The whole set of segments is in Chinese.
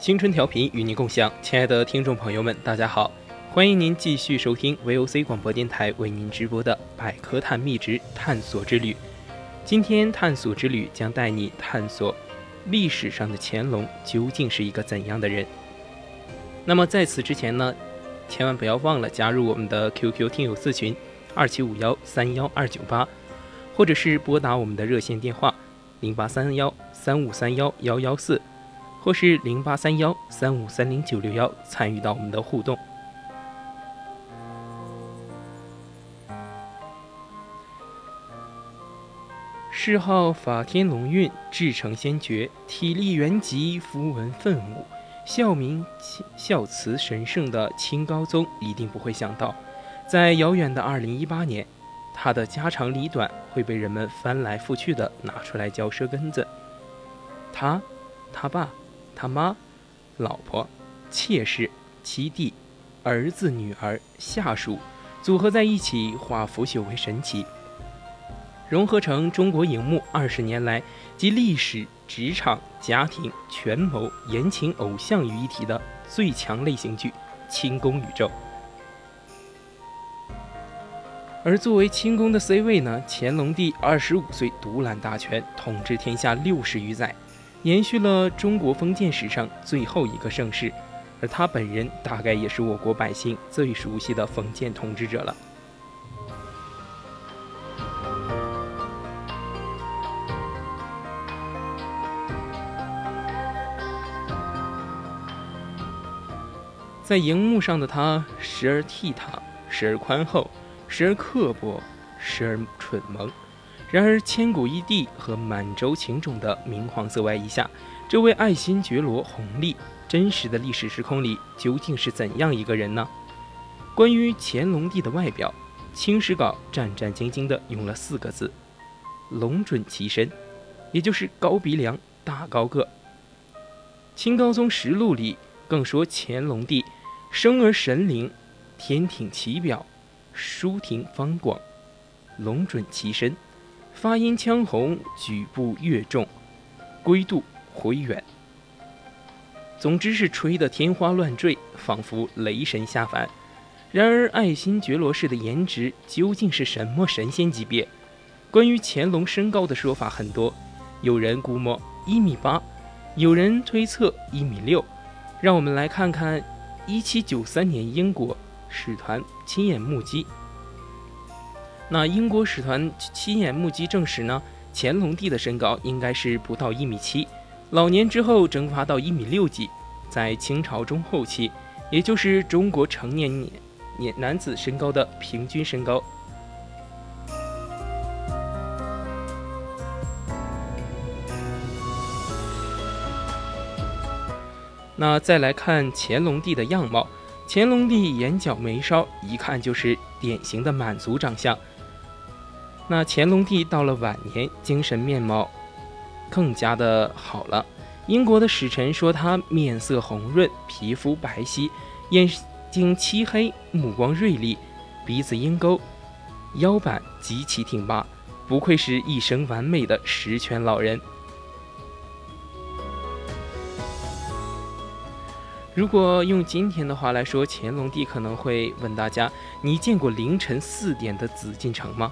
青春调频与您共享，亲爱的听众朋友们，大家好，欢迎您继续收听 VOC 广播电台为您直播的《百科探秘之探索之旅》。今天探索之旅将带你探索历史上的乾隆究竟是一个怎样的人。那么在此之前呢，千万不要忘了加入我们的 QQ 听友四群二七五幺三幺二九八，或者是拨打我们的热线电话零八三幺三五三幺幺幺四。或是零八三幺三五三零九六幺参与到我们的互动。谥号法天龙运，至诚先觉，体力元吉，符文奋武，孝明孝慈神圣的清高宗一定不会想到，在遥远的二零一八年，他的家长里短会被人们翻来覆去的拿出来嚼舌根子。他，他爸。他妈、老婆、妾室、妻弟、儿子、女儿、下属组合在一起，化腐朽为神奇，融合成中国荧幕二十年来集历史、职场、家庭、权谋、言情、偶像于一体的最强类型剧《清宫宇宙》。而作为清宫的 C 位呢，乾隆帝二十五岁独揽大权，统治天下六十余载。延续了中国封建史上最后一个盛世，而他本人大概也是我国百姓最熟悉的封建统治者了。在荧幕上的他，时而倜傥，时而宽厚，时而刻薄，时而蠢萌。然而，千古一帝和满洲情种的明黄色外衣下，这位爱新觉罗弘历，真实的历史时空里究竟是怎样一个人呢？关于乾隆帝的外表，《清史稿》战战兢兢地用了四个字：“龙准其身”，也就是高鼻梁、大高个。《清高宗实录》里更说乾隆帝生而神灵，天挺其表，舒庭方广，龙准其身。发音腔红，举步越重，归度回远。总之是吹得天花乱坠，仿佛雷神下凡。然而，爱新觉罗氏的颜值究竟是什么神仙级别？关于乾隆身高的说法很多，有人估摸一米八，有人推测一米六。让我们来看看1793年英国使团亲眼目击。那英国使团亲眼目击证实呢，乾隆帝的身高应该是不到一米七，老年之后蒸发到一米六几，在清朝中后期，也就是中国成年年年男子身高的平均身高。那再来看乾隆帝的样貌，乾隆帝眼角眉梢一看就是典型的满族长相。那乾隆帝到了晚年，精神面貌更加的好了。英国的使臣说他面色红润，皮肤白皙，眼睛漆黑，目光锐利，鼻子鹰钩，腰板极其挺拔，不愧是一生完美的十全老人。如果用今天的话来说，乾隆帝可能会问大家：你见过凌晨四点的紫禁城吗？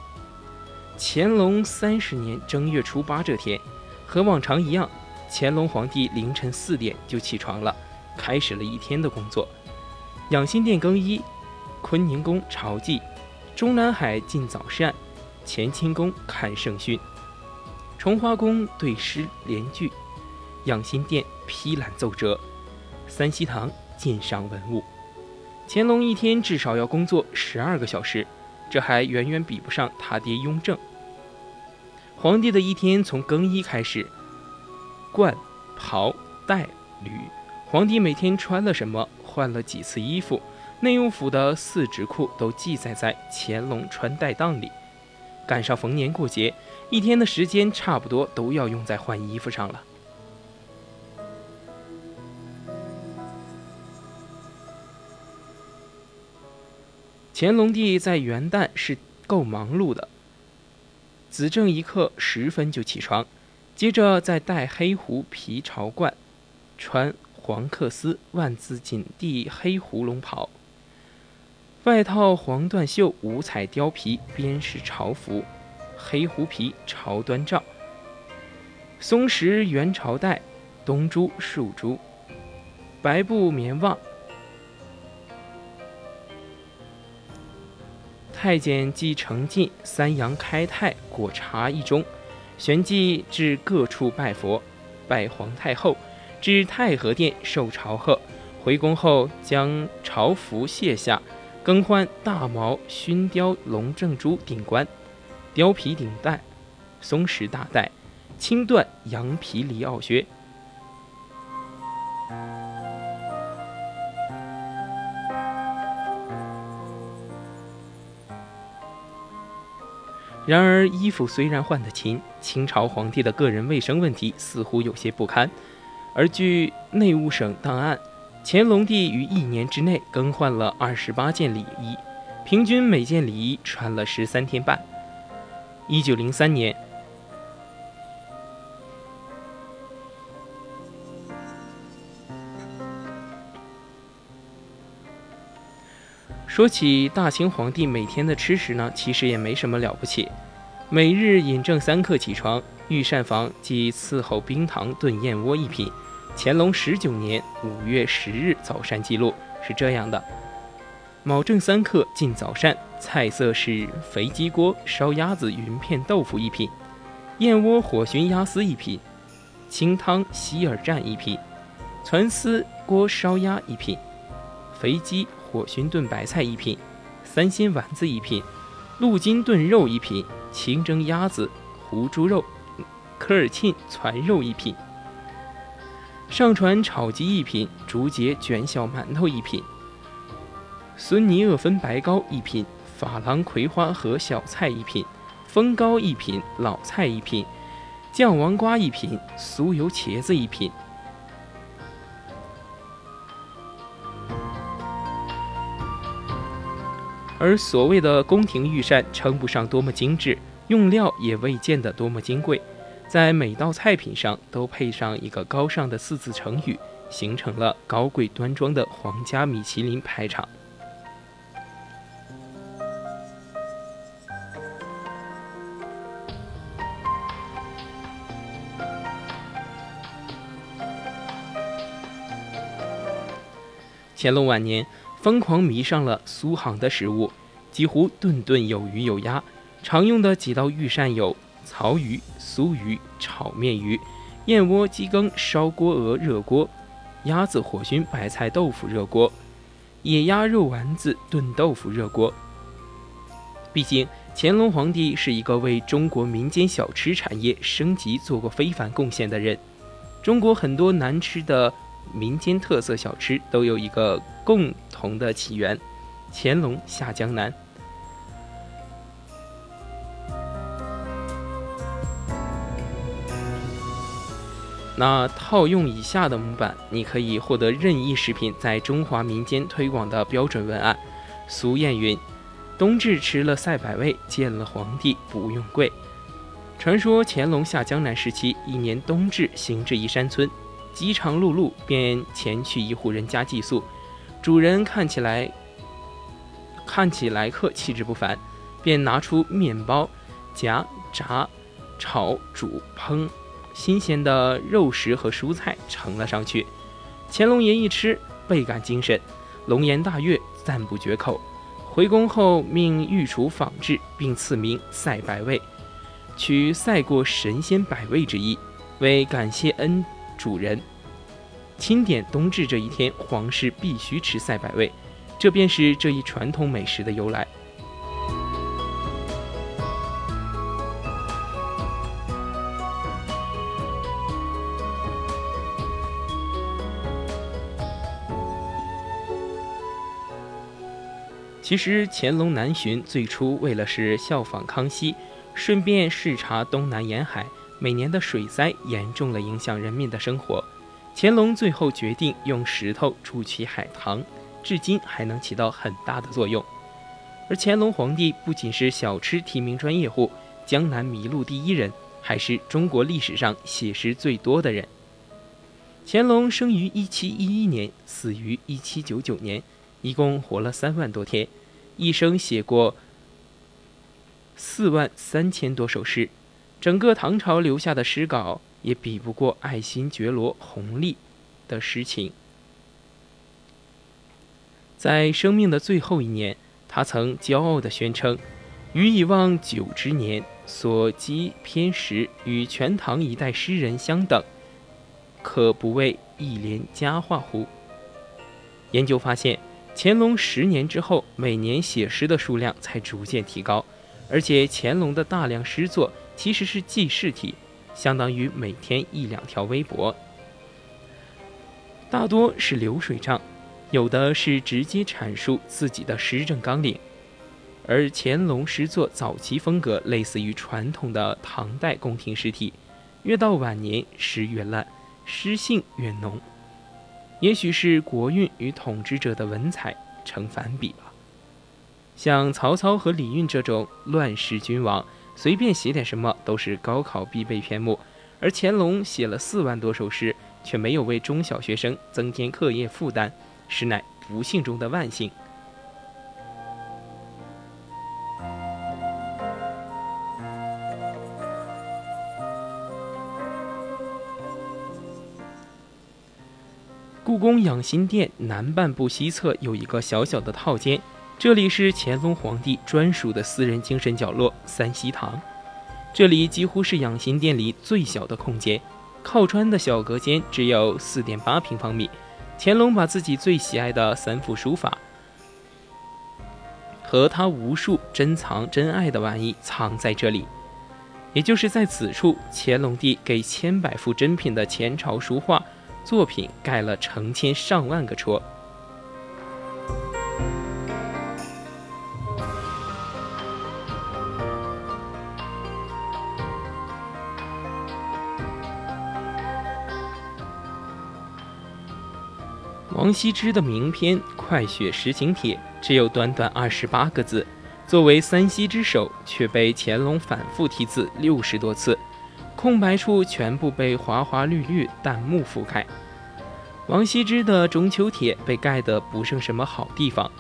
乾隆三十年正月初八这天，和往常一样，乾隆皇帝凌晨四点就起床了，开始了一天的工作。养心殿更衣，坤宁宫朝祭，中南海进早膳，乾清宫看圣训，崇华宫对诗联句，养心殿批览奏折，三希堂鉴赏文物。乾隆一天至少要工作十二个小时，这还远远比不上他爹雍正。皇帝的一天从更衣开始，冠、袍、带、履，皇帝每天穿了什么，换了几次衣服，内务府的四职库都记载在乾隆穿戴档里。赶上逢年过节，一天的时间差不多都要用在换衣服上了。乾隆帝在元旦是够忙碌的，子正一刻十分就起床，接着再戴黑狐皮朝冠，穿黄克丝万字锦地黑狐龙袍，外套黄缎袖五彩貂皮边饰朝服，黑狐皮朝端罩，松石元朝带，东珠竖珠，白布棉袜。太监即承进三阳开泰果茶一盅，旋即至各处拜佛，拜皇太后，至太和殿受朝贺。回宫后将朝服卸下，更换大毛熏雕龙正珠顶冠，貂皮顶带，松石大带，青缎羊皮里袄靴。然而，衣服虽然换得勤，清朝皇帝的个人卫生问题似乎有些不堪。而据内务省档案，乾隆帝于一年之内更换了二十八件礼衣，平均每件礼衣穿了十三天半。一九零三年，说起大清皇帝每天的吃食呢，其实也没什么了不起。每日饮正三刻起床，御膳房即伺候冰糖炖燕窝一品。乾隆十九年五月十日早膳记录是这样的：卯正三刻进早膳，菜色是肥鸡锅烧鸭子云片豆腐一品，燕窝火熏鸭丝一品，清汤希尔蘸一品，蚕丝锅烧鸭一品，肥鸡火熏炖白菜一品，三鲜丸子一品，鹿筋炖肉一品。清蒸鸭子、胡猪肉、科尔沁攒肉一品；上传炒鸡一品；竹节卷小馒头一品；孙泥鄂分白糕一品；珐琅葵花和小菜一品；风糕一品；老菜一品；酱王瓜一品；酥油茄子一品。而所谓的宫廷御膳，称不上多么精致，用料也未见得多么金贵，在每道菜品上都配上一个高尚的四字成语，形成了高贵端庄的皇家米其林排场。乾隆晚年。疯狂迷上了苏杭的食物，几乎顿顿有鱼有鸭。常用的几道御膳有草鱼、酥鱼、炒面鱼、燕窝鸡羹烧锅鹅热锅、鸭子火熏白菜豆腐热锅、野鸭肉丸子炖豆腐热锅。毕竟乾隆皇帝是一个为中国民间小吃产业升级做过非凡贡献的人。中国很多难吃的。民间特色小吃都有一个共同的起源：乾隆下江南。那套用以下的模板，你可以获得任意食品在中华民间推广的标准文案。俗谚云：“冬至吃了赛百味，见了皇帝不用跪。”传说乾隆下江南时期，一年冬至行至一山村。饥肠辘辘，便前去一户人家寄宿。主人看起来看起来客气质不凡，便拿出面包夹、炸、炒、煮、烹，新鲜的肉食和蔬菜盛了上去。乾隆爷一吃，倍感精神，龙颜大悦，赞不绝口。回宫后，命御厨仿制，并赐名“赛百味”，取赛过神仙百味之意，为感谢恩。主人钦点冬至这一天，皇室必须吃赛百味。这便是这一传统美食的由来。其实乾隆南巡最初为了是效仿康熙，顺便视察东南沿海，每年的水灾严重了影响人民的生活。乾隆最后决定用石头筑起海棠，至今还能起到很大的作用。而乾隆皇帝不仅是小吃提名专业户、江南迷路第一人，还是中国历史上写诗最多的人。乾隆生于一七一一年，死于一七九九年，一共活了三万多天。一生写过四万三千多首诗，整个唐朝留下的诗稿也比不过爱新觉罗弘历的诗情。在生命的最后一年，他曾骄傲地宣称：“余以望九之年，所积篇时与全唐一代诗人相等，可不为一联佳话乎？”研究发现。乾隆十年之后，每年写诗的数量才逐渐提高，而且乾隆的大量诗作其实是记事体，相当于每天一两条微博，大多是流水账，有的是直接阐述自己的施政纲领。而乾隆诗作早期风格类似于传统的唐代宫廷诗体，越到晚年诗越烂，诗性越浓。也许是国运与统治者的文采成反比吧。像曹操和李运这种乱世君王，随便写点什么都是高考必备篇目；而乾隆写了四万多首诗，却没有为中小学生增添课业负担，实乃不幸中的万幸。故宫养心殿南半部西侧有一个小小的套间，这里是乾隆皇帝专属的私人精神角落——三希堂。这里几乎是养心殿里最小的空间，靠窗的小隔间只有四点八平方米。乾隆把自己最喜爱的三幅书法和他无数珍藏珍爱的玩意藏在这里，也就是在此处，乾隆帝给千百幅珍品的前朝书画。作品盖了成千上万个戳。王羲之的名篇《快雪时晴帖》只有短短二十八个字，作为三希之首，却被乾隆反复题字六十多次。空白处全部被花花绿绿弹幕覆盖。王羲之的中秋帖被盖得不剩什么好地方，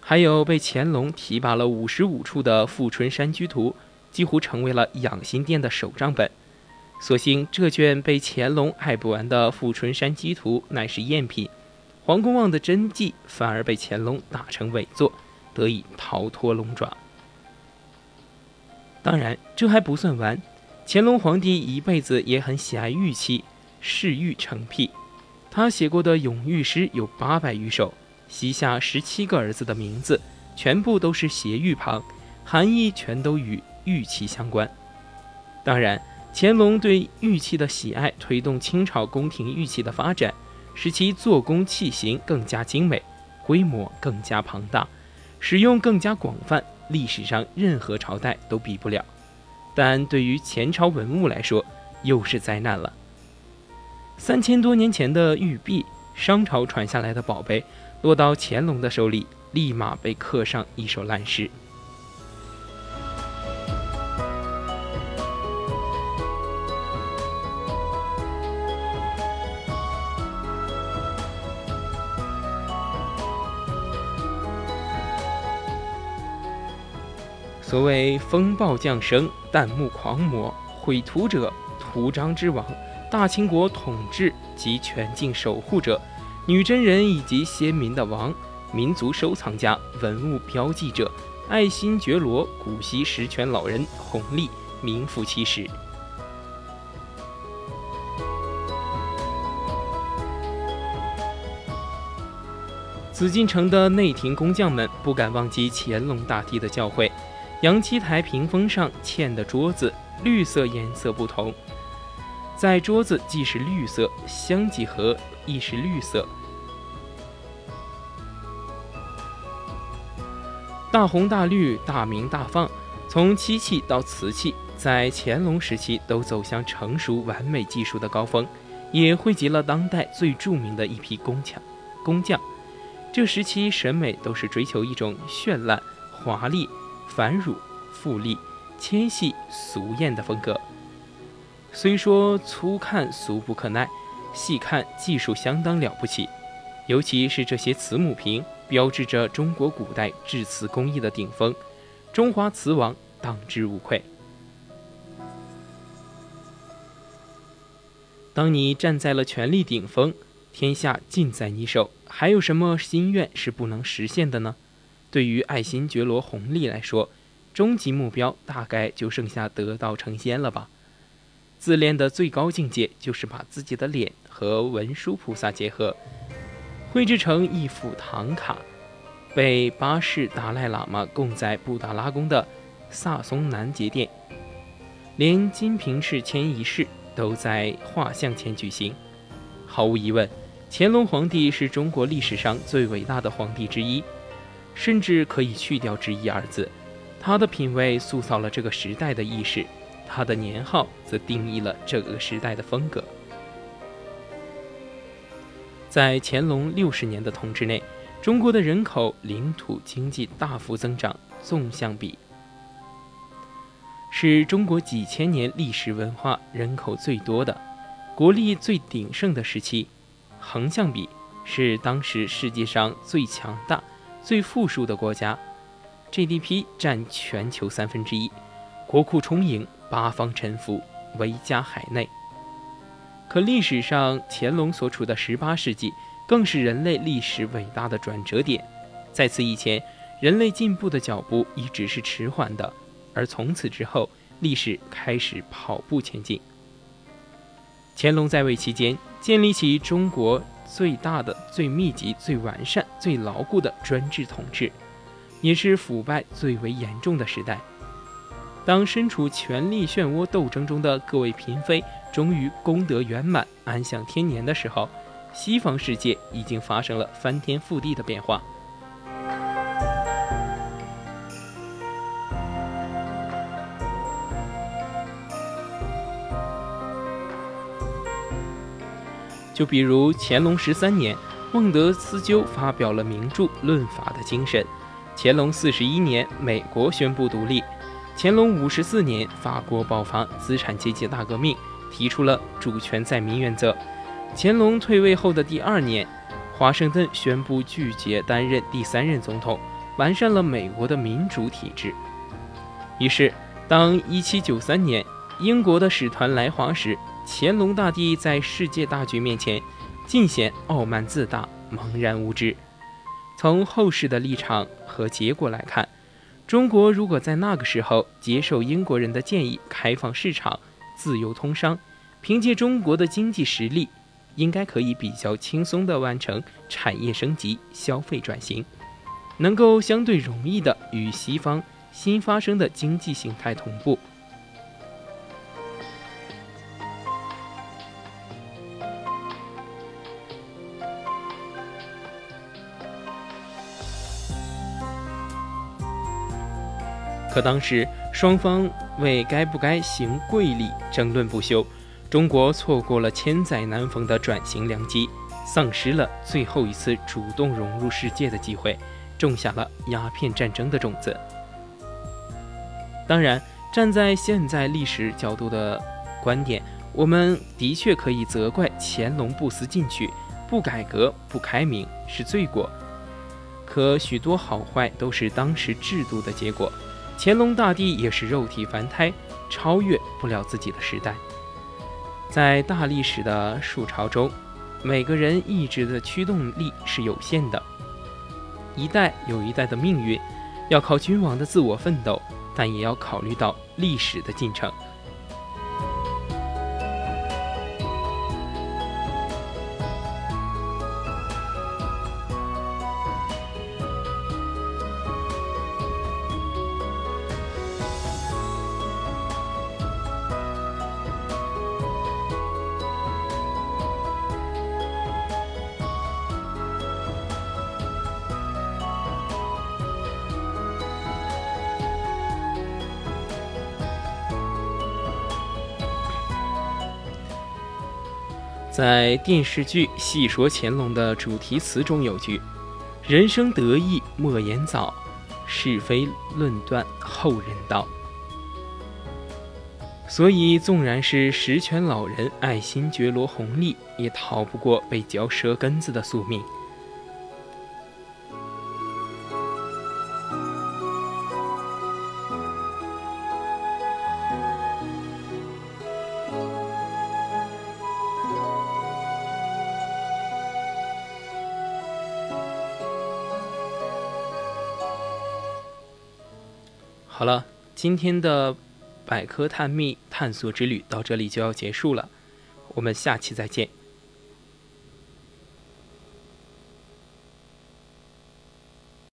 还有被乾隆提拔了五十五处的《富春山居图》，几乎成为了养心殿的手账本。所幸这卷被乾隆爱不完的《富春山居图》乃是赝品，黄公望的真迹反而被乾隆打成伪作。得以逃脱龙爪。当然，这还不算完。乾隆皇帝一辈子也很喜爱玉器，嗜玉成癖。他写过的咏玉诗有八百余首，膝下十七个儿子的名字全部都是斜玉旁，含义全都与玉器相关。当然，乾隆对玉器的喜爱推动清朝宫廷玉器的发展，使其做工器型更加精美，规模更加庞大。使用更加广泛，历史上任何朝代都比不了。但对于前朝文物来说，又是灾难了。三千多年前的玉璧，商朝传下来的宝贝，落到乾隆的手里，立马被刻上一首烂诗。所谓风暴降生弹幕狂魔毁图者图章之王大清国统治及全境守护者女真人以及先民的王民族收藏家文物标记者爱新觉罗古稀十全老人弘历名副其实。紫禁城的内廷工匠们不敢忘记乾隆大帝的教诲。阳七台屏风上嵌的桌子绿色颜色不同，在桌子既是绿色，香几何亦是绿色，大红大绿，大明大放，从漆器到瓷器，在乾隆时期都走向成熟完美技术的高峰，也汇集了当代最著名的一批工匠工匠。这时期审美都是追求一种绚烂、华丽、繁缛、富丽、纤细、俗艳的风格。虽说粗看俗不可耐，细看技术相当了不起。尤其是这些瓷母瓶，标志着中国古代制瓷工艺的顶峰，中华瓷王当之无愧。当你站在了权力顶峰，天下尽在你手。还有什么心愿是不能实现的呢？对于爱新觉罗弘历来说，终极目标大概就剩下得道成仙了吧。自恋的最高境界就是把自己的脸和文殊菩萨结合，绘制成一幅唐卡，被八世达赖喇嘛供在布达拉宫的萨松南杰殿，连金瓶式迁移式都在画像前举行。毫无疑问。乾隆皇帝是中国历史上最伟大的皇帝之一，甚至可以去掉“之一”二字。他的品味塑造了这个时代的意识，他的年号则定义了这个时代的风格。在乾隆六十年的统治内，中国的人口、领土、经济大幅增长，纵向比是中国几千年历史文化人口最多的、国力最鼎盛的时期。横向比是当时世界上最强大、最富庶的国家，GDP 占全球三分之一，国库充盈，八方臣服，威加海内。可历史上，乾隆所处的十八世纪更是人类历史伟大的转折点。在此以前，人类进步的脚步一直是迟缓的，而从此之后，历史开始跑步前进。乾隆在位期间，建立起中国最大的、最密集、最完善、最牢固的专制统治，也是腐败最为严重的时代。当身处权力漩涡斗争中的各位嫔妃终于功德圆满、安享天年的时候，西方世界已经发生了翻天覆地的变化。就比如乾隆十三年，孟德斯鸠发表了名著《论法的精神》；乾隆四十一年，美国宣布独立；乾隆五十四年，法国爆发资产阶级大革命，提出了主权在民原则；乾隆退位后的第二年，华盛顿宣布拒绝担任第三任总统，完善了美国的民主体制。于是，当一七九三年英国的使团来华时，乾隆大帝在世界大局面前，尽显傲慢自大、茫然无知。从后世的立场和结果来看，中国如果在那个时候接受英国人的建议，开放市场、自由通商，凭借中国的经济实力，应该可以比较轻松地完成产业升级、消费转型，能够相对容易地与西方新发生的经济形态同步。可当时双方为该不该行贵礼争论不休，中国错过了千载难逢的转型良机，丧失了最后一次主动融入世界的机会，种下了鸦片战争的种子。当然，站在现在历史角度的观点，我们的确可以责怪乾隆不思进取、不改革、不开明是罪过。可许多好坏都是当时制度的结果。乾隆大帝也是肉体凡胎，超越不了自己的时代。在大历史的树潮中，每个人意志的驱动力是有限的，一代有一代的命运，要靠君王的自我奋斗，但也要考虑到历史的进程。在电视剧《戏说乾隆》的主题词中有句：“人生得意莫言早，是非论断后人道。”所以，纵然是十全老人爱新觉罗弘历，也逃不过被嚼舌根子的宿命。今天的百科探秘探索之旅到这里就要结束了，我们下期再见。